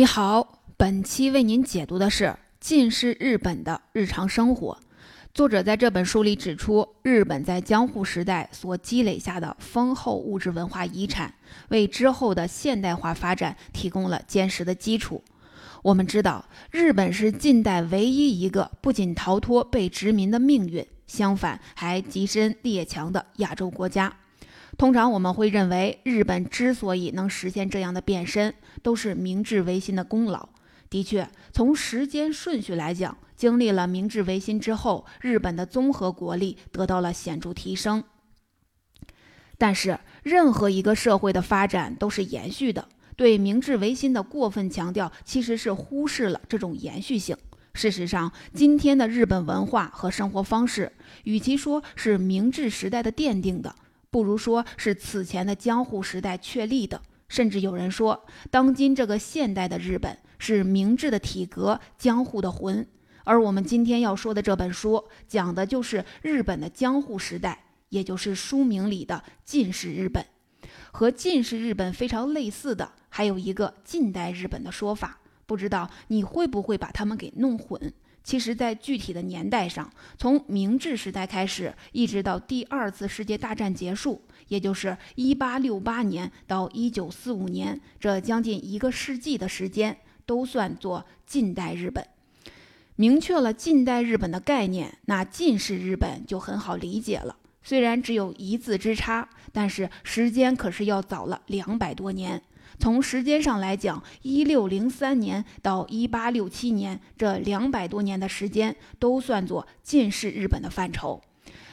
你好，本期为您解读的是近世日本的日常生活。作者在这本书里指出，日本在江户时代所积累下的丰厚物质文化遗产，为之后的现代化发展提供了坚实的基础。我们知道，日本是近代唯一一个不仅逃脱被殖民的命运，相反还跻身列强的亚洲国家。通常我们会认为，日本之所以能实现这样的变身，都是明治维新的功劳。的确，从时间顺序来讲，经历了明治维新之后，日本的综合国力得到了显著提升。但是，任何一个社会的发展都是延续的。对明治维新的过分强调，其实是忽视了这种延续性。事实上，今天的日本文化和生活方式，与其说是明治时代的奠定的，不如说是此前的江户时代确立的，甚至有人说，当今这个现代的日本是明治的体格，江户的魂。而我们今天要说的这本书，讲的就是日本的江户时代，也就是书名里的近世日本。和近世日本非常类似的，还有一个近代日本的说法，不知道你会不会把它们给弄混？其实，在具体的年代上，从明治时代开始，一直到第二次世界大战结束，也就是一八六八年到一九四五年，这将近一个世纪的时间，都算作近代日本。明确了近代日本的概念，那近世日本就很好理解了。虽然只有一字之差，但是时间可是要早了两百多年。从时间上来讲，一六零三年到一八六七年这两百多年的时间都算作近世日本的范畴。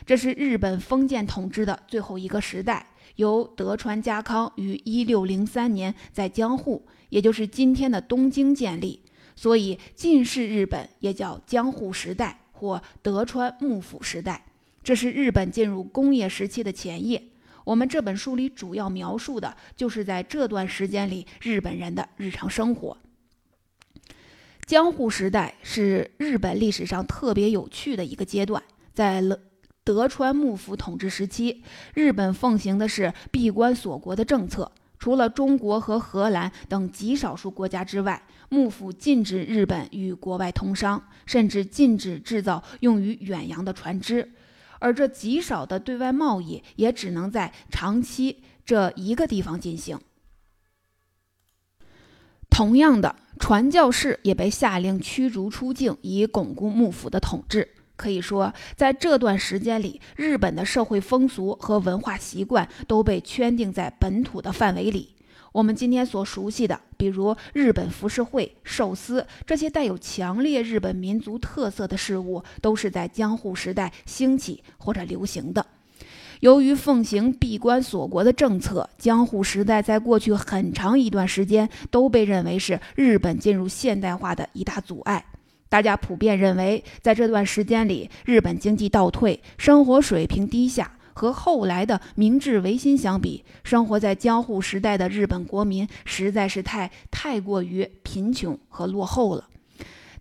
这是日本封建统治的最后一个时代，由德川家康于一六零三年在江户，也就是今天的东京建立，所以近世日本也叫江户时代或德川幕府时代。这是日本进入工业时期的前夜。我们这本书里主要描述的就是在这段时间里日本人的日常生活。江户时代是日本历史上特别有趣的一个阶段。在德川幕府统治时期，日本奉行的是闭关锁国的政策，除了中国和荷兰等极少数国家之外，幕府禁止日本与国外通商，甚至禁止制造用于远洋的船只。而这极少的对外贸易也只能在长期这一个地方进行。同样的，传教士也被下令驱逐出境，以巩固幕府的统治。可以说，在这段时间里，日本的社会风俗和文化习惯都被圈定在本土的范围里。我们今天所熟悉的，比如日本浮世绘、寿司这些带有强烈日本民族特色的事物，都是在江户时代兴起或者流行的。由于奉行闭关锁国的政策，江户时代在过去很长一段时间都被认为是日本进入现代化的一大阻碍。大家普遍认为，在这段时间里，日本经济倒退，生活水平低下。和后来的明治维新相比，生活在江户时代的日本国民实在是太太过于贫穷和落后了。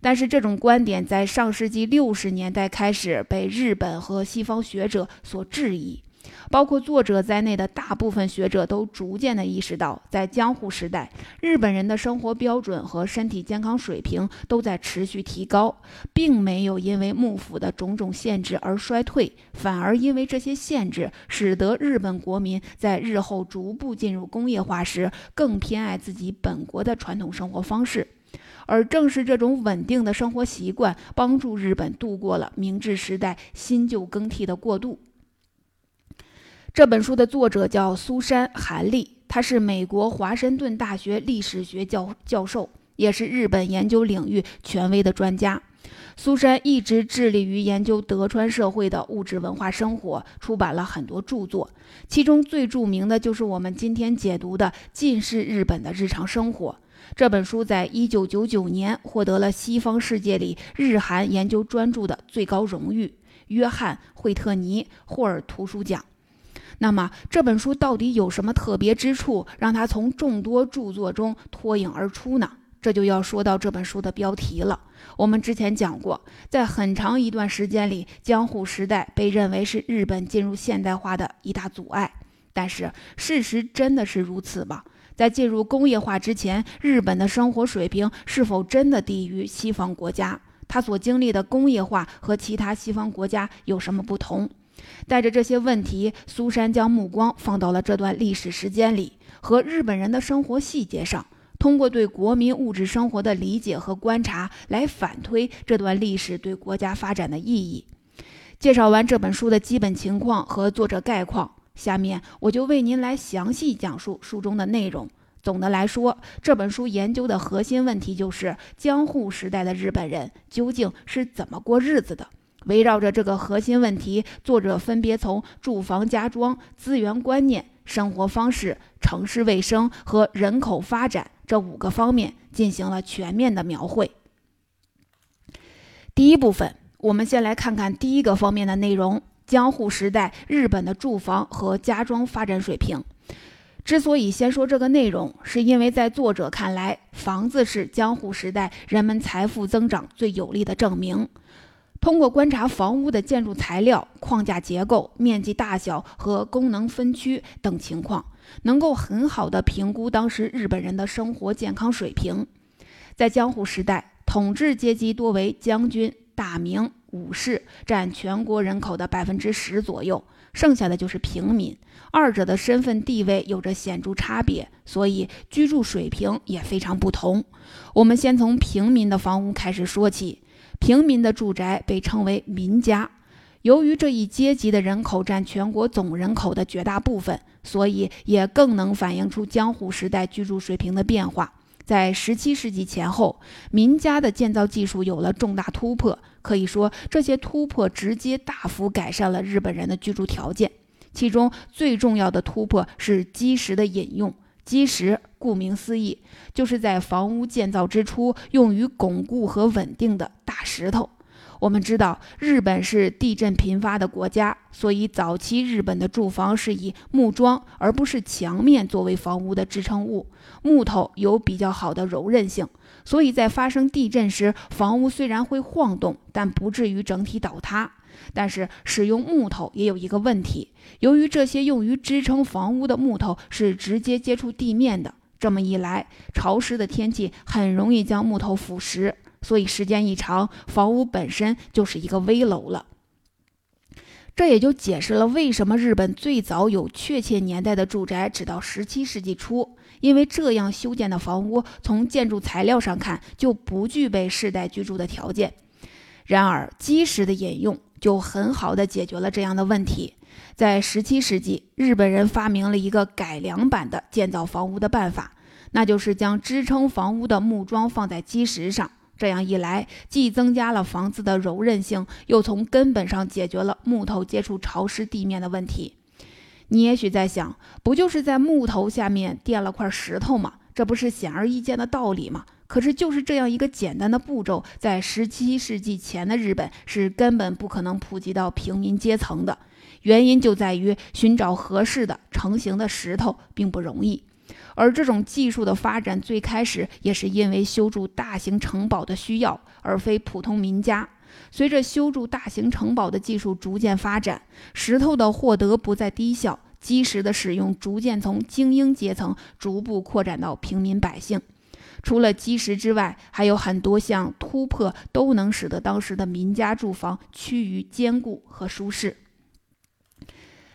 但是这种观点在上世纪六十年代开始被日本和西方学者所质疑。包括作者在内的大部分学者都逐渐地意识到，在江户时代，日本人的生活标准和身体健康水平都在持续提高，并没有因为幕府的种种限制而衰退，反而因为这些限制，使得日本国民在日后逐步进入工业化时，更偏爱自己本国的传统生活方式。而正是这种稳定的生活习惯，帮助日本度过了明治时代新旧更替的过渡。这本书的作者叫苏珊·韩立，他是美国华盛顿大学历史学教教授，也是日本研究领域权威的专家。苏珊一直致力于研究德川社会的物质文化生活，出版了很多著作，其中最著名的就是我们今天解读的《近世日本的日常生活》这本书，在一九九九年获得了西方世界里日韩研究专著的最高荣誉——约翰·惠特尼霍尔图书奖。那么这本书到底有什么特别之处，让它从众多著作中脱颖而出呢？这就要说到这本书的标题了。我们之前讲过，在很长一段时间里，江户时代被认为是日本进入现代化的一大阻碍。但是事实真的是如此吗？在进入工业化之前，日本的生活水平是否真的低于西方国家？它所经历的工业化和其他西方国家有什么不同？带着这些问题，苏珊将目光放到了这段历史时间里和日本人的生活细节上，通过对国民物质生活的理解和观察来反推这段历史对国家发展的意义。介绍完这本书的基本情况和作者概况，下面我就为您来详细讲述书中的内容。总的来说，这本书研究的核心问题就是江户时代的日本人究竟是怎么过日子的。围绕着这个核心问题，作者分别从住房家装、资源观念、生活方式、城市卫生和人口发展这五个方面进行了全面的描绘。第一部分，我们先来看看第一个方面的内容：江户时代日本的住房和家装发展水平。之所以先说这个内容，是因为在作者看来，房子是江户时代人们财富增长最有力的证明。通过观察房屋的建筑材料、框架结构、面积大小和功能分区等情况，能够很好的评估当时日本人的生活健康水平。在江户时代，统治阶级多为将军、大名、武士，占全国人口的百分之十左右。剩下的就是平民，二者的身份地位有着显著差别，所以居住水平也非常不同。我们先从平民的房屋开始说起。平民的住宅被称为民家，由于这一阶级的人口占全国总人口的绝大部分，所以也更能反映出江户时代居住水平的变化。在十七世纪前后，民家的建造技术有了重大突破。可以说，这些突破直接大幅改善了日本人的居住条件。其中最重要的突破是基石的引用。基石顾名思义，就是在房屋建造之初用于巩固和稳定的大石头。我们知道，日本是地震频发的国家，所以早期日本的住房是以木桩而不是墙面作为房屋的支撑物。木头有比较好的柔韧性，所以在发生地震时，房屋虽然会晃动，但不至于整体倒塌。但是使用木头也有一个问题，由于这些用于支撑房屋的木头是直接接触地面的，这么一来，潮湿的天气很容易将木头腐蚀。所以时间一长，房屋本身就是一个危楼了。这也就解释了为什么日本最早有确切年代的住宅只到十七世纪初，因为这样修建的房屋从建筑材料上看就不具备世代居住的条件。然而，基石的引用就很好的解决了这样的问题。在十七世纪，日本人发明了一个改良版的建造房屋的办法，那就是将支撑房屋的木桩放在基石上。这样一来，既增加了房子的柔韧性，又从根本上解决了木头接触潮湿地面的问题。你也许在想，不就是在木头下面垫了块石头吗？这不是显而易见的道理吗？可是，就是这样一个简单的步骤，在十七世纪前的日本是根本不可能普及到平民阶层的。原因就在于寻找合适的成型的石头并不容易。而这种技术的发展，最开始也是因为修筑大型城堡的需要，而非普通民家。随着修筑大型城堡的技术逐渐发展，石头的获得不再低效，基石的使用逐渐从精英阶层逐步扩展到平民百姓。除了基石之外，还有很多项突破都能使得当时的民家住房趋于坚固和舒适。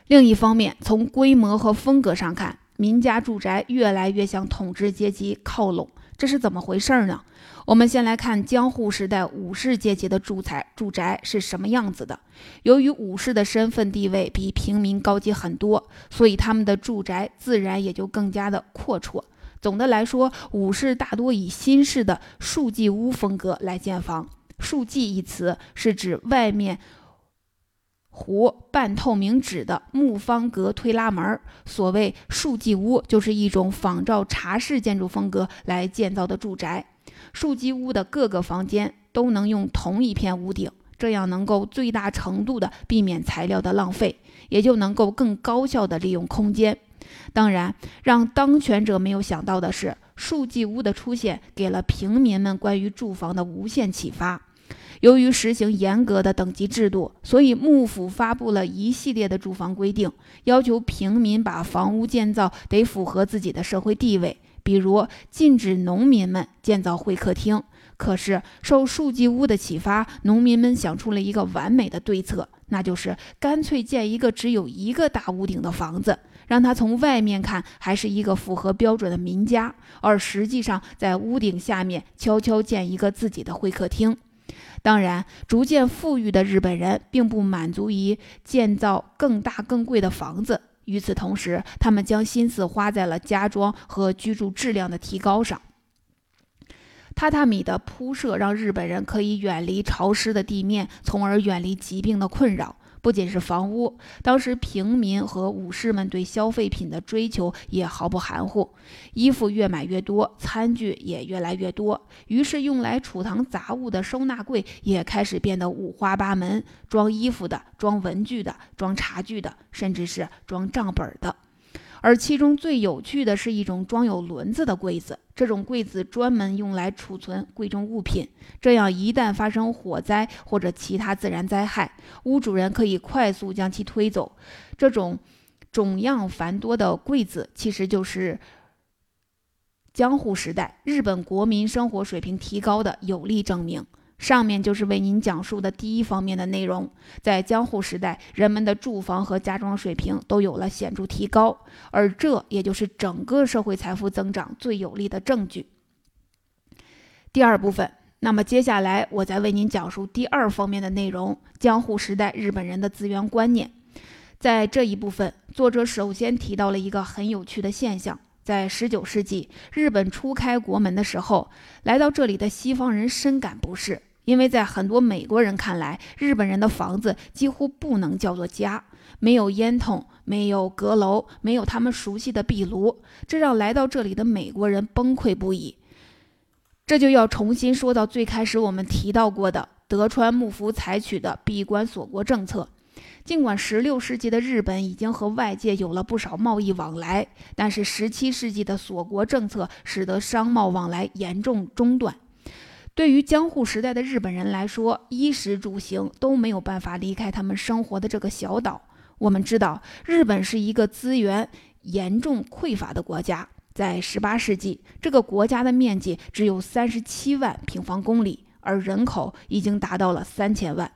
另一方面，从规模和风格上看，民家住宅越来越向统治阶级靠拢，这是怎么回事呢？我们先来看江户时代武士阶级的住宅住宅是什么样子的。由于武士的身份地位比平民高级很多，所以他们的住宅自然也就更加的阔绰。总的来说，武士大多以新式的竖记屋风格来建房。竖记一词是指外面。糊半透明纸的木方格推拉门，所谓竖记屋，就是一种仿照茶室建筑风格来建造的住宅。竖记屋的各个房间都能用同一片屋顶，这样能够最大程度的避免材料的浪费，也就能够更高效的利用空间。当然，让当权者没有想到的是，竖记屋的出现给了平民们关于住房的无限启发。由于实行严格的等级制度，所以幕府发布了一系列的住房规定，要求平民把房屋建造得符合自己的社会地位。比如禁止农民们建造会客厅。可是受树基屋的启发，农民们想出了一个完美的对策，那就是干脆建一个只有一个大屋顶的房子，让他从外面看还是一个符合标准的民家，而实际上在屋顶下面悄悄建一个自己的会客厅。当然，逐渐富裕的日本人并不满足于建造更大更贵的房子，与此同时，他们将心思花在了家装和居住质量的提高上。榻榻米的铺设让日本人可以远离潮湿的地面，从而远离疾病的困扰。不仅是房屋，当时平民和武士们对消费品的追求也毫不含糊，衣服越买越多，餐具也越来越多，于是用来储藏杂物的收纳柜也开始变得五花八门，装衣服的、装文具的、装茶具的，甚至是装账本的。而其中最有趣的是一种装有轮子的柜子，这种柜子专门用来储存贵重物品，这样一旦发生火灾或者其他自然灾害，屋主人可以快速将其推走。这种种样繁多的柜子，其实就是江户时代日本国民生活水平提高的有力证明。上面就是为您讲述的第一方面的内容。在江户时代，人们的住房和家装水平都有了显著提高，而这也就是整个社会财富增长最有力的证据。第二部分，那么接下来我再为您讲述第二方面的内容：江户时代日本人的资源观念。在这一部分，作者首先提到了一个很有趣的现象。在十九世纪，日本初开国门的时候，来到这里的西方人深感不适。因为在很多美国人看来，日本人的房子几乎不能叫做家，没有烟筒，没有阁楼，没有他们熟悉的壁炉，这让来到这里的美国人崩溃不已。这就要重新说到最开始我们提到过的德川幕府采取的闭关锁国政策。尽管16世纪的日本已经和外界有了不少贸易往来，但是17世纪的锁国政策使得商贸往来严重中断。对于江户时代的日本人来说，衣食住行都没有办法离开他们生活的这个小岛。我们知道，日本是一个资源严重匮乏的国家。在18世纪，这个国家的面积只有37万平方公里，而人口已经达到了3000万。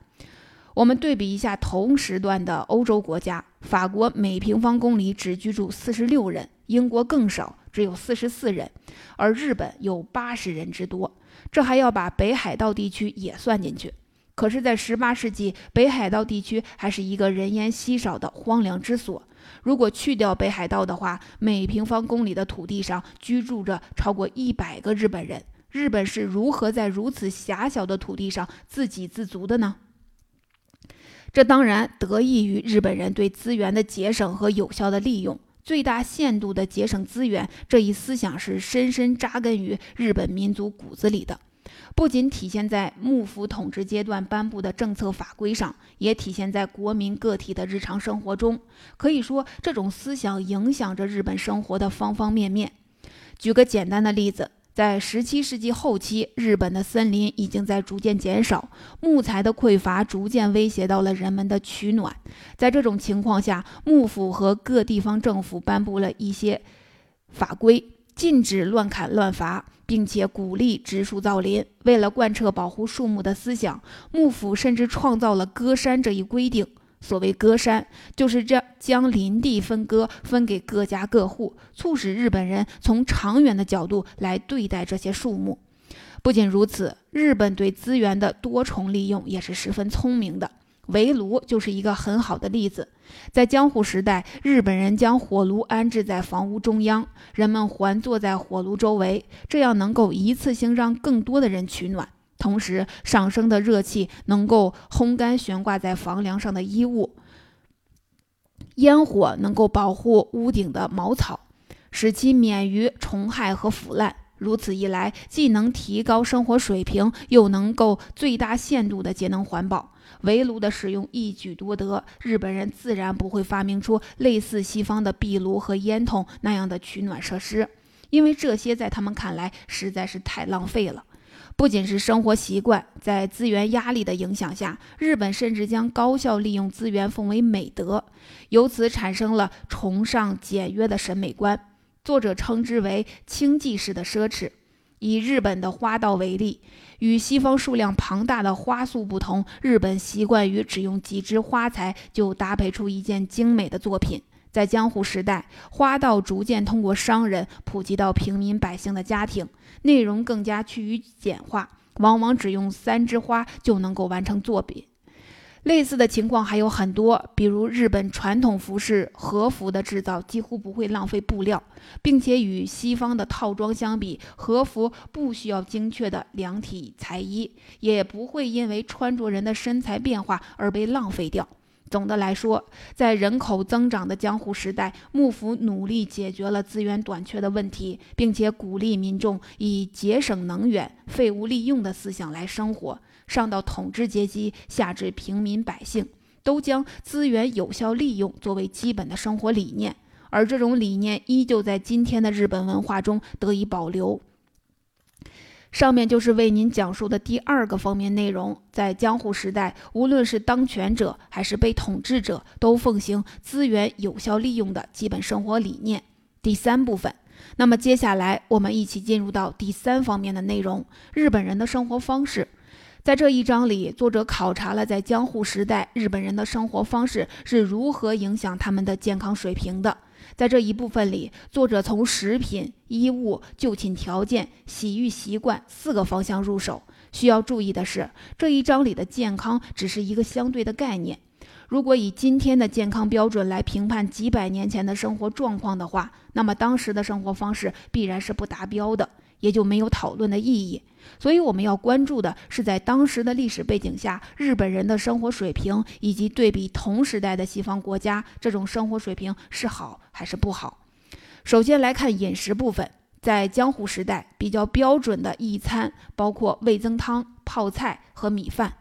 我们对比一下同时段的欧洲国家，法国每平方公里只居住46人，英国更少，只有44人，而日本有80人之多。这还要把北海道地区也算进去。可是，在18世纪，北海道地区还是一个人烟稀少的荒凉之所。如果去掉北海道的话，每平方公里的土地上居住着超过一百个日本人。日本是如何在如此狭小的土地上自给自足的呢？这当然得益于日本人对资源的节省和有效的利用，最大限度的节省资源这一思想是深深扎根于日本民族骨子里的，不仅体现在幕府统治阶段颁布的政策法规上，也体现在国民个体的日常生活中。可以说，这种思想影响着日本生活的方方面面。举个简单的例子。在十七世纪后期，日本的森林已经在逐渐减少，木材的匮乏逐渐威胁到了人们的取暖。在这种情况下，幕府和各地方政府颁布了一些法规，禁止乱砍乱伐，并且鼓励植树造林。为了贯彻保护树木的思想，幕府甚至创造了割山这一规定。所谓割山，就是这将林地分割，分给各家各户，促使日本人从长远的角度来对待这些树木。不仅如此，日本对资源的多重利用也是十分聪明的。围炉就是一个很好的例子。在江户时代，日本人将火炉安置在房屋中央，人们环坐在火炉周围，这样能够一次性让更多的人取暖。同时，上升的热气能够烘干悬挂在房梁上的衣物，烟火能够保护屋顶的茅草，使其免于虫害和腐烂。如此一来，既能提高生活水平，又能够最大限度的节能环保。围炉的使用一举多得，日本人自然不会发明出类似西方的壁炉和烟筒那样的取暖设施，因为这些在他们看来实在是太浪费了。不仅是生活习惯，在资源压力的影响下，日本甚至将高效利用资源奉为美德，由此产生了崇尚简约的审美观。作者称之为“清寂式的奢侈”。以日本的花道为例，与西方数量庞大的花束不同，日本习惯于只用几枝花材就搭配出一件精美的作品。在江户时代，花道逐渐通过商人普及到平民百姓的家庭，内容更加趋于简化，往往只用三枝花就能够完成作品。类似的情况还有很多，比如日本传统服饰和服的制造几乎不会浪费布料，并且与西方的套装相比，和服不需要精确的量体裁衣，也不会因为穿着人的身材变化而被浪费掉。总的来说，在人口增长的江户时代，幕府努力解决了资源短缺的问题，并且鼓励民众以节省能源、废物利用的思想来生活。上到统治阶级，下至平民百姓，都将资源有效利用作为基本的生活理念。而这种理念依旧在今天的日本文化中得以保留。上面就是为您讲述的第二个方面内容。在江户时代，无论是当权者还是被统治者，都奉行资源有效利用的基本生活理念。第三部分，那么接下来我们一起进入到第三方面的内容：日本人的生活方式。在这一章里，作者考察了在江户时代日本人的生活方式是如何影响他们的健康水平的。在这一部分里，作者从食品、衣物、就寝条件、洗浴习惯四个方向入手。需要注意的是，这一章里的健康只是一个相对的概念。如果以今天的健康标准来评判几百年前的生活状况的话，那么当时的生活方式必然是不达标的，也就没有讨论的意义。所以我们要关注的是，在当时的历史背景下，日本人的生活水平，以及对比同时代的西方国家，这种生活水平是好还是不好。首先来看饮食部分，在江户时代，比较标准的一餐包括味增汤、泡菜和米饭。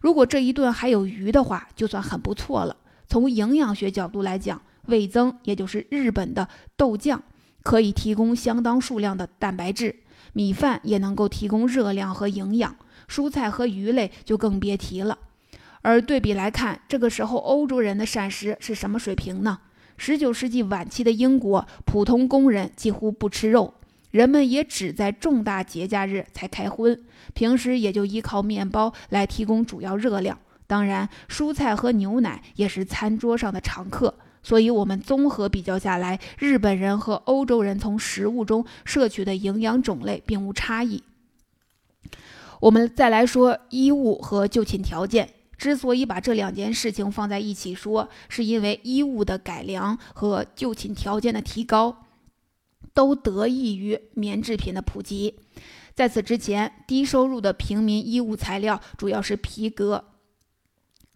如果这一顿还有鱼的话，就算很不错了。从营养学角度来讲，味增也就是日本的豆酱，可以提供相当数量的蛋白质。米饭也能够提供热量和营养，蔬菜和鱼类就更别提了。而对比来看，这个时候欧洲人的膳食是什么水平呢？十九世纪晚期的英国，普通工人几乎不吃肉，人们也只在重大节假日才开荤，平时也就依靠面包来提供主要热量。当然，蔬菜和牛奶也是餐桌上的常客。所以，我们综合比较下来，日本人和欧洲人从食物中摄取的营养种类并无差异。我们再来说衣物和就寝条件。之所以把这两件事情放在一起说，是因为衣物的改良和就寝条件的提高，都得益于棉制品的普及。在此之前，低收入的平民衣物材料主要是皮革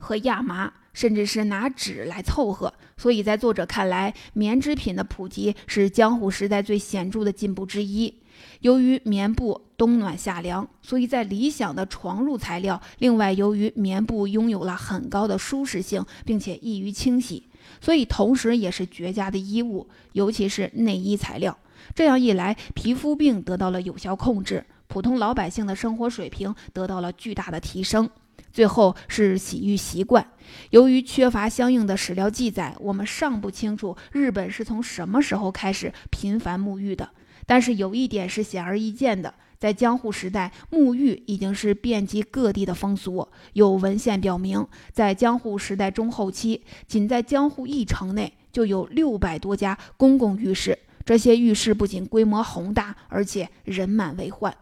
和亚麻。甚至是拿纸来凑合，所以在作者看来，棉织品的普及是江户时代最显著的进步之一。由于棉布冬暖夏凉，所以在理想的床褥材料。另外，由于棉布拥有了很高的舒适性，并且易于清洗，所以同时也是绝佳的衣物，尤其是内衣材料。这样一来，皮肤病得到了有效控制，普通老百姓的生活水平得到了巨大的提升。最后是洗浴习惯，由于缺乏相应的史料记载，我们尚不清楚日本是从什么时候开始频繁沐浴的。但是有一点是显而易见的，在江户时代，沐浴已经是遍及各地的风俗。有文献表明，在江户时代中后期，仅在江户一城内就有六百多家公共浴室，这些浴室不仅规模宏大，而且人满为患。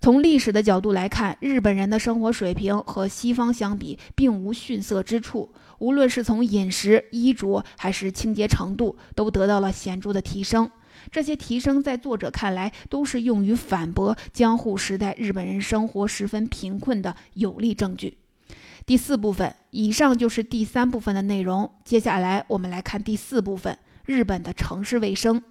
从历史的角度来看，日本人的生活水平和西方相比并无逊色之处，无论是从饮食、衣着还是清洁程度，都得到了显著的提升。这些提升在作者看来，都是用于反驳江户时代日本人生活十分贫困的有力证据。第四部分，以上就是第三部分的内容。接下来我们来看第四部分：日本的城市卫生。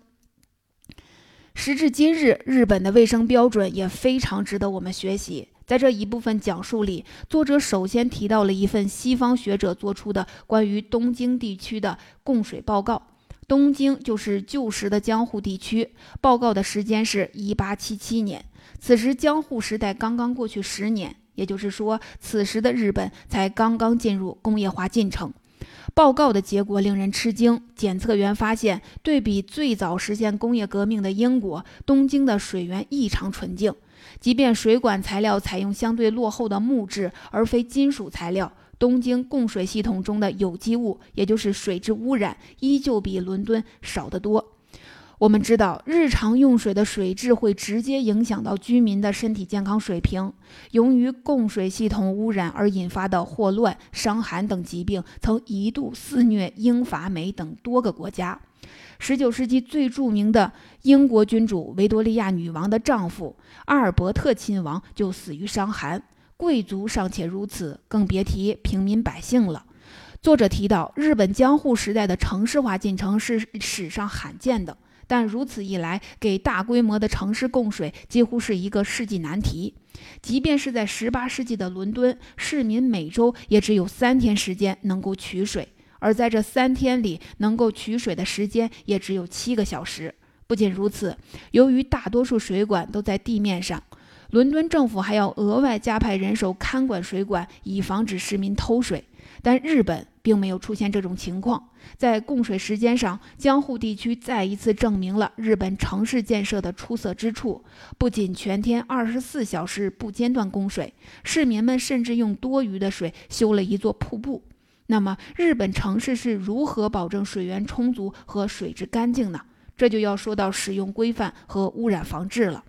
时至今日，日本的卫生标准也非常值得我们学习。在这一部分讲述里，作者首先提到了一份西方学者做出的关于东京地区的供水报告。东京就是旧时的江户地区。报告的时间是一八七七年。此时江户时代刚刚过去十年，也就是说，此时的日本才刚刚进入工业化进程。报告的结果令人吃惊，检测员发现，对比最早实现工业革命的英国，东京的水源异常纯净。即便水管材料采用相对落后的木质而非金属材料，东京供水系统中的有机物，也就是水质污染，依旧比伦敦少得多。我们知道，日常用水的水质会直接影响到居民的身体健康水平。由于供水系统污染而引发的霍乱、伤寒等疾病，曾一度肆虐英法美等多个国家。十九世纪最著名的英国君主维多利亚女王的丈夫阿尔伯特亲王就死于伤寒，贵族尚且如此，更别提平民百姓了。作者提到，日本江户时代的城市化进程是史上罕见的，但如此一来，给大规模的城市供水几乎是一个世纪难题。即便是在18世纪的伦敦，市民每周也只有三天时间能够取水。而在这三天里，能够取水的时间也只有七个小时。不仅如此，由于大多数水管都在地面上，伦敦政府还要额外加派人手看管水管，以防止市民偷水。但日本并没有出现这种情况。在供水时间上，江户地区再一次证明了日本城市建设的出色之处。不仅全天二十四小时不间断供水，市民们甚至用多余的水修了一座瀑布。那么，日本城市是如何保证水源充足和水质干净呢？这就要说到使用规范和污染防治了。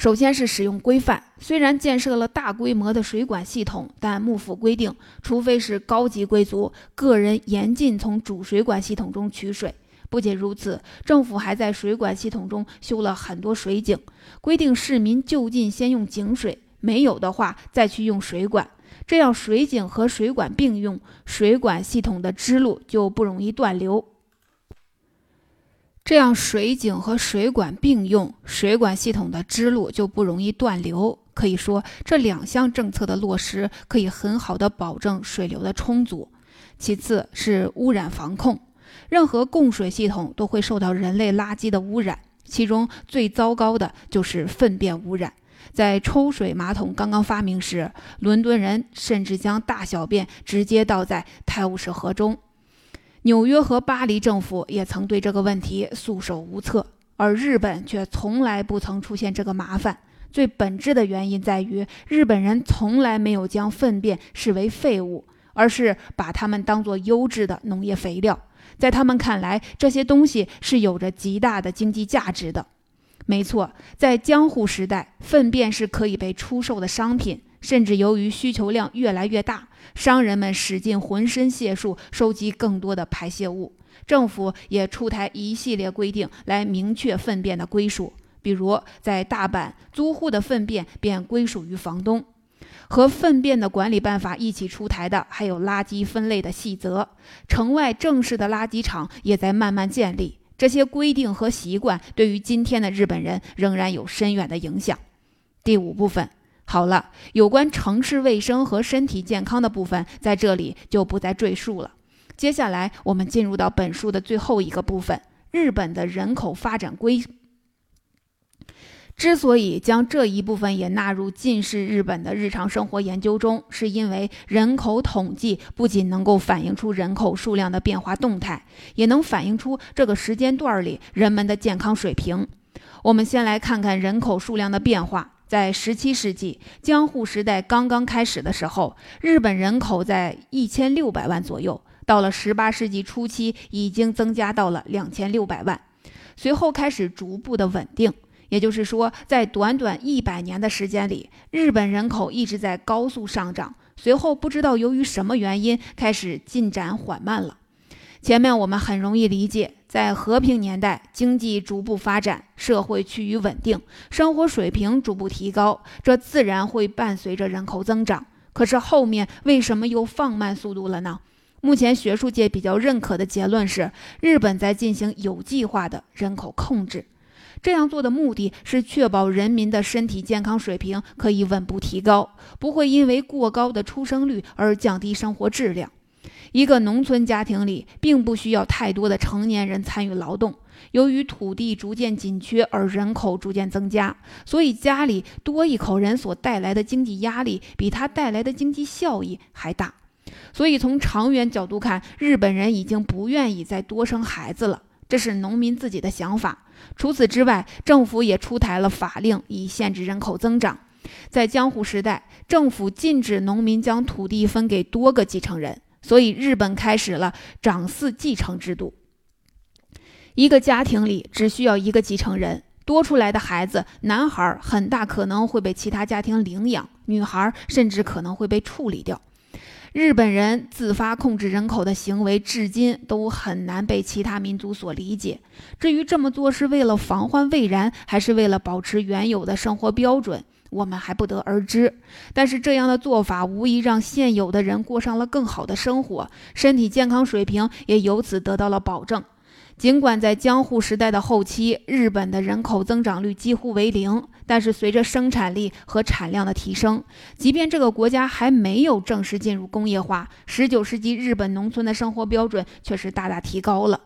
首先是使用规范，虽然建设了大规模的水管系统，但幕府规定，除非是高级贵族，个人严禁从主水管系统中取水。不仅如此，政府还在水管系统中修了很多水井，规定市民就近先用井水，没有的话再去用水管。这样，水井和水管并用，水管系统的支路就不容易断流。这样，水井和水管并用，水管系统的支路就不容易断流。可以说，这两项政策的落实可以很好的保证水流的充足。其次是污染防控，任何供水系统都会受到人类垃圾的污染，其中最糟糕的就是粪便污染。在抽水马桶刚刚发明时，伦敦人甚至将大小便直接倒在泰晤士河中。纽约和巴黎政府也曾对这个问题束手无策，而日本却从来不曾出现这个麻烦。最本质的原因在于，日本人从来没有将粪便视为废物，而是把它们当作优质的农业肥料。在他们看来，这些东西是有着极大的经济价值的。没错，在江户时代，粪便是可以被出售的商品，甚至由于需求量越来越大，商人们使尽浑身解数收集更多的排泄物。政府也出台一系列规定来明确粪便的归属，比如在大阪，租户的粪便便归属于房东。和粪便的管理办法一起出台的还有垃圾分类的细则，城外正式的垃圾场也在慢慢建立。这些规定和习惯对于今天的日本人仍然有深远的影响。第五部分，好了，有关城市卫生和身体健康的部分在这里就不再赘述了。接下来，我们进入到本书的最后一个部分——日本的人口发展规。之所以将这一部分也纳入近世日本的日常生活研究中，是因为人口统计不仅能够反映出人口数量的变化动态，也能反映出这个时间段里人们的健康水平。我们先来看看人口数量的变化。在17世纪江户时代刚刚开始的时候，日本人口在1600万左右；到了18世纪初期，已经增加到了2600万，随后开始逐步的稳定。也就是说，在短短一百年的时间里，日本人口一直在高速上涨。随后，不知道由于什么原因，开始进展缓慢了。前面我们很容易理解，在和平年代，经济逐步发展，社会趋于稳定，生活水平逐步提高，这自然会伴随着人口增长。可是后面为什么又放慢速度了呢？目前学术界比较认可的结论是，日本在进行有计划的人口控制。这样做的目的是确保人民的身体健康水平可以稳步提高，不会因为过高的出生率而降低生活质量。一个农村家庭里并不需要太多的成年人参与劳动，由于土地逐渐紧缺而人口逐渐增加，所以家里多一口人所带来的经济压力比它带来的经济效益还大。所以从长远角度看，日本人已经不愿意再多生孩子了，这是农民自己的想法。除此之外，政府也出台了法令以限制人口增长。在江户时代，政府禁止农民将土地分给多个继承人，所以日本开始了长嗣继承制度。一个家庭里只需要一个继承人，多出来的孩子，男孩很大可能会被其他家庭领养，女孩甚至可能会被处理掉。日本人自发控制人口的行为，至今都很难被其他民族所理解。至于这么做是为了防患未然，还是为了保持原有的生活标准，我们还不得而知。但是这样的做法无疑让现有的人过上了更好的生活，身体健康水平也由此得到了保证。尽管在江户时代的后期，日本的人口增长率几乎为零，但是随着生产力和产量的提升，即便这个国家还没有正式进入工业化十九世纪日本农村的生活标准却是大大提高了。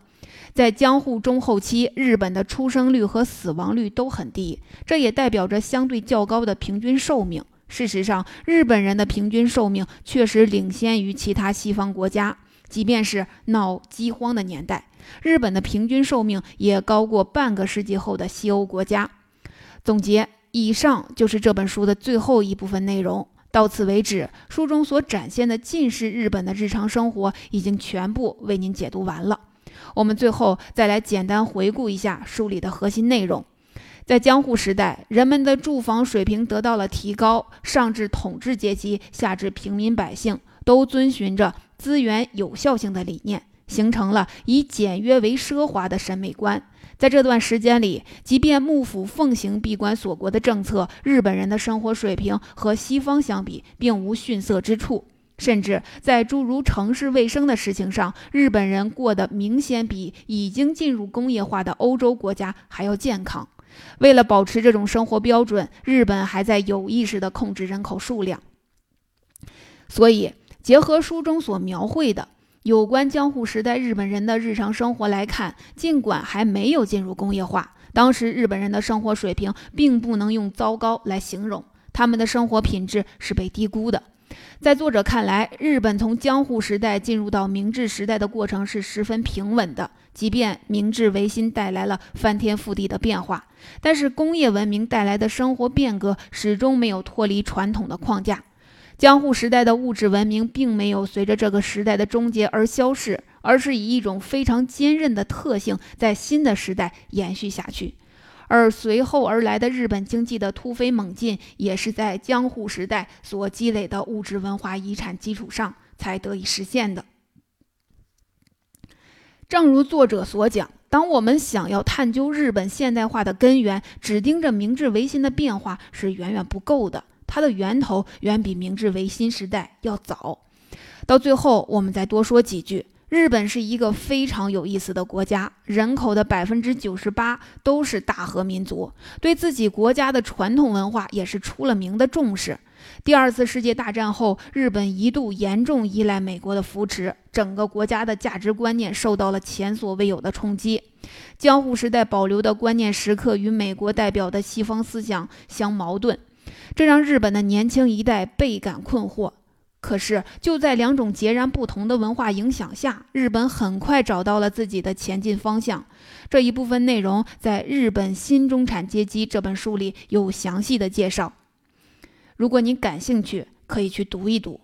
在江户中后期，日本的出生率和死亡率都很低，这也代表着相对较高的平均寿命。事实上，日本人的平均寿命确实领先于其他西方国家，即便是闹饥荒的年代。日本的平均寿命也高过半个世纪后的西欧国家。总结，以上就是这本书的最后一部分内容。到此为止，书中所展现的近世日本的日常生活已经全部为您解读完了。我们最后再来简单回顾一下书里的核心内容。在江户时代，人们的住房水平得到了提高，上至统治阶级，下至平民百姓，都遵循着资源有效性的理念。形成了以简约为奢华的审美观。在这段时间里，即便幕府奉行闭关锁国的政策，日本人的生活水平和西方相比并无逊色之处，甚至在诸如城市卫生的事情上，日本人过得明显比已经进入工业化的欧洲国家还要健康。为了保持这种生活标准，日本还在有意识地控制人口数量。所以，结合书中所描绘的。有关江户时代日本人的日常生活来看，尽管还没有进入工业化，当时日本人的生活水平并不能用糟糕来形容，他们的生活品质是被低估的。在作者看来，日本从江户时代进入到明治时代的过程是十分平稳的，即便明治维新带来了翻天覆地的变化，但是工业文明带来的生活变革始终没有脱离传统的框架。江户时代的物质文明并没有随着这个时代的终结而消逝，而是以一种非常坚韧的特性在新的时代延续下去。而随后而来的日本经济的突飞猛进，也是在江户时代所积累的物质文化遗产基础上才得以实现的。正如作者所讲，当我们想要探究日本现代化的根源，只盯着明治维新的变化是远远不够的。它的源头远比明治维新时代要早。到最后，我们再多说几句。日本是一个非常有意思的国家，人口的百分之九十八都是大和民族，对自己国家的传统文化也是出了名的重视。第二次世界大战后，日本一度严重依赖美国的扶持，整个国家的价值观念受到了前所未有的冲击。江户时代保留的观念时刻与美国代表的西方思想相矛盾。这让日本的年轻一代倍感困惑。可是，就在两种截然不同的文化影响下，日本很快找到了自己的前进方向。这一部分内容在《日本新中产阶级》这本书里有详细的介绍。如果你感兴趣，可以去读一读。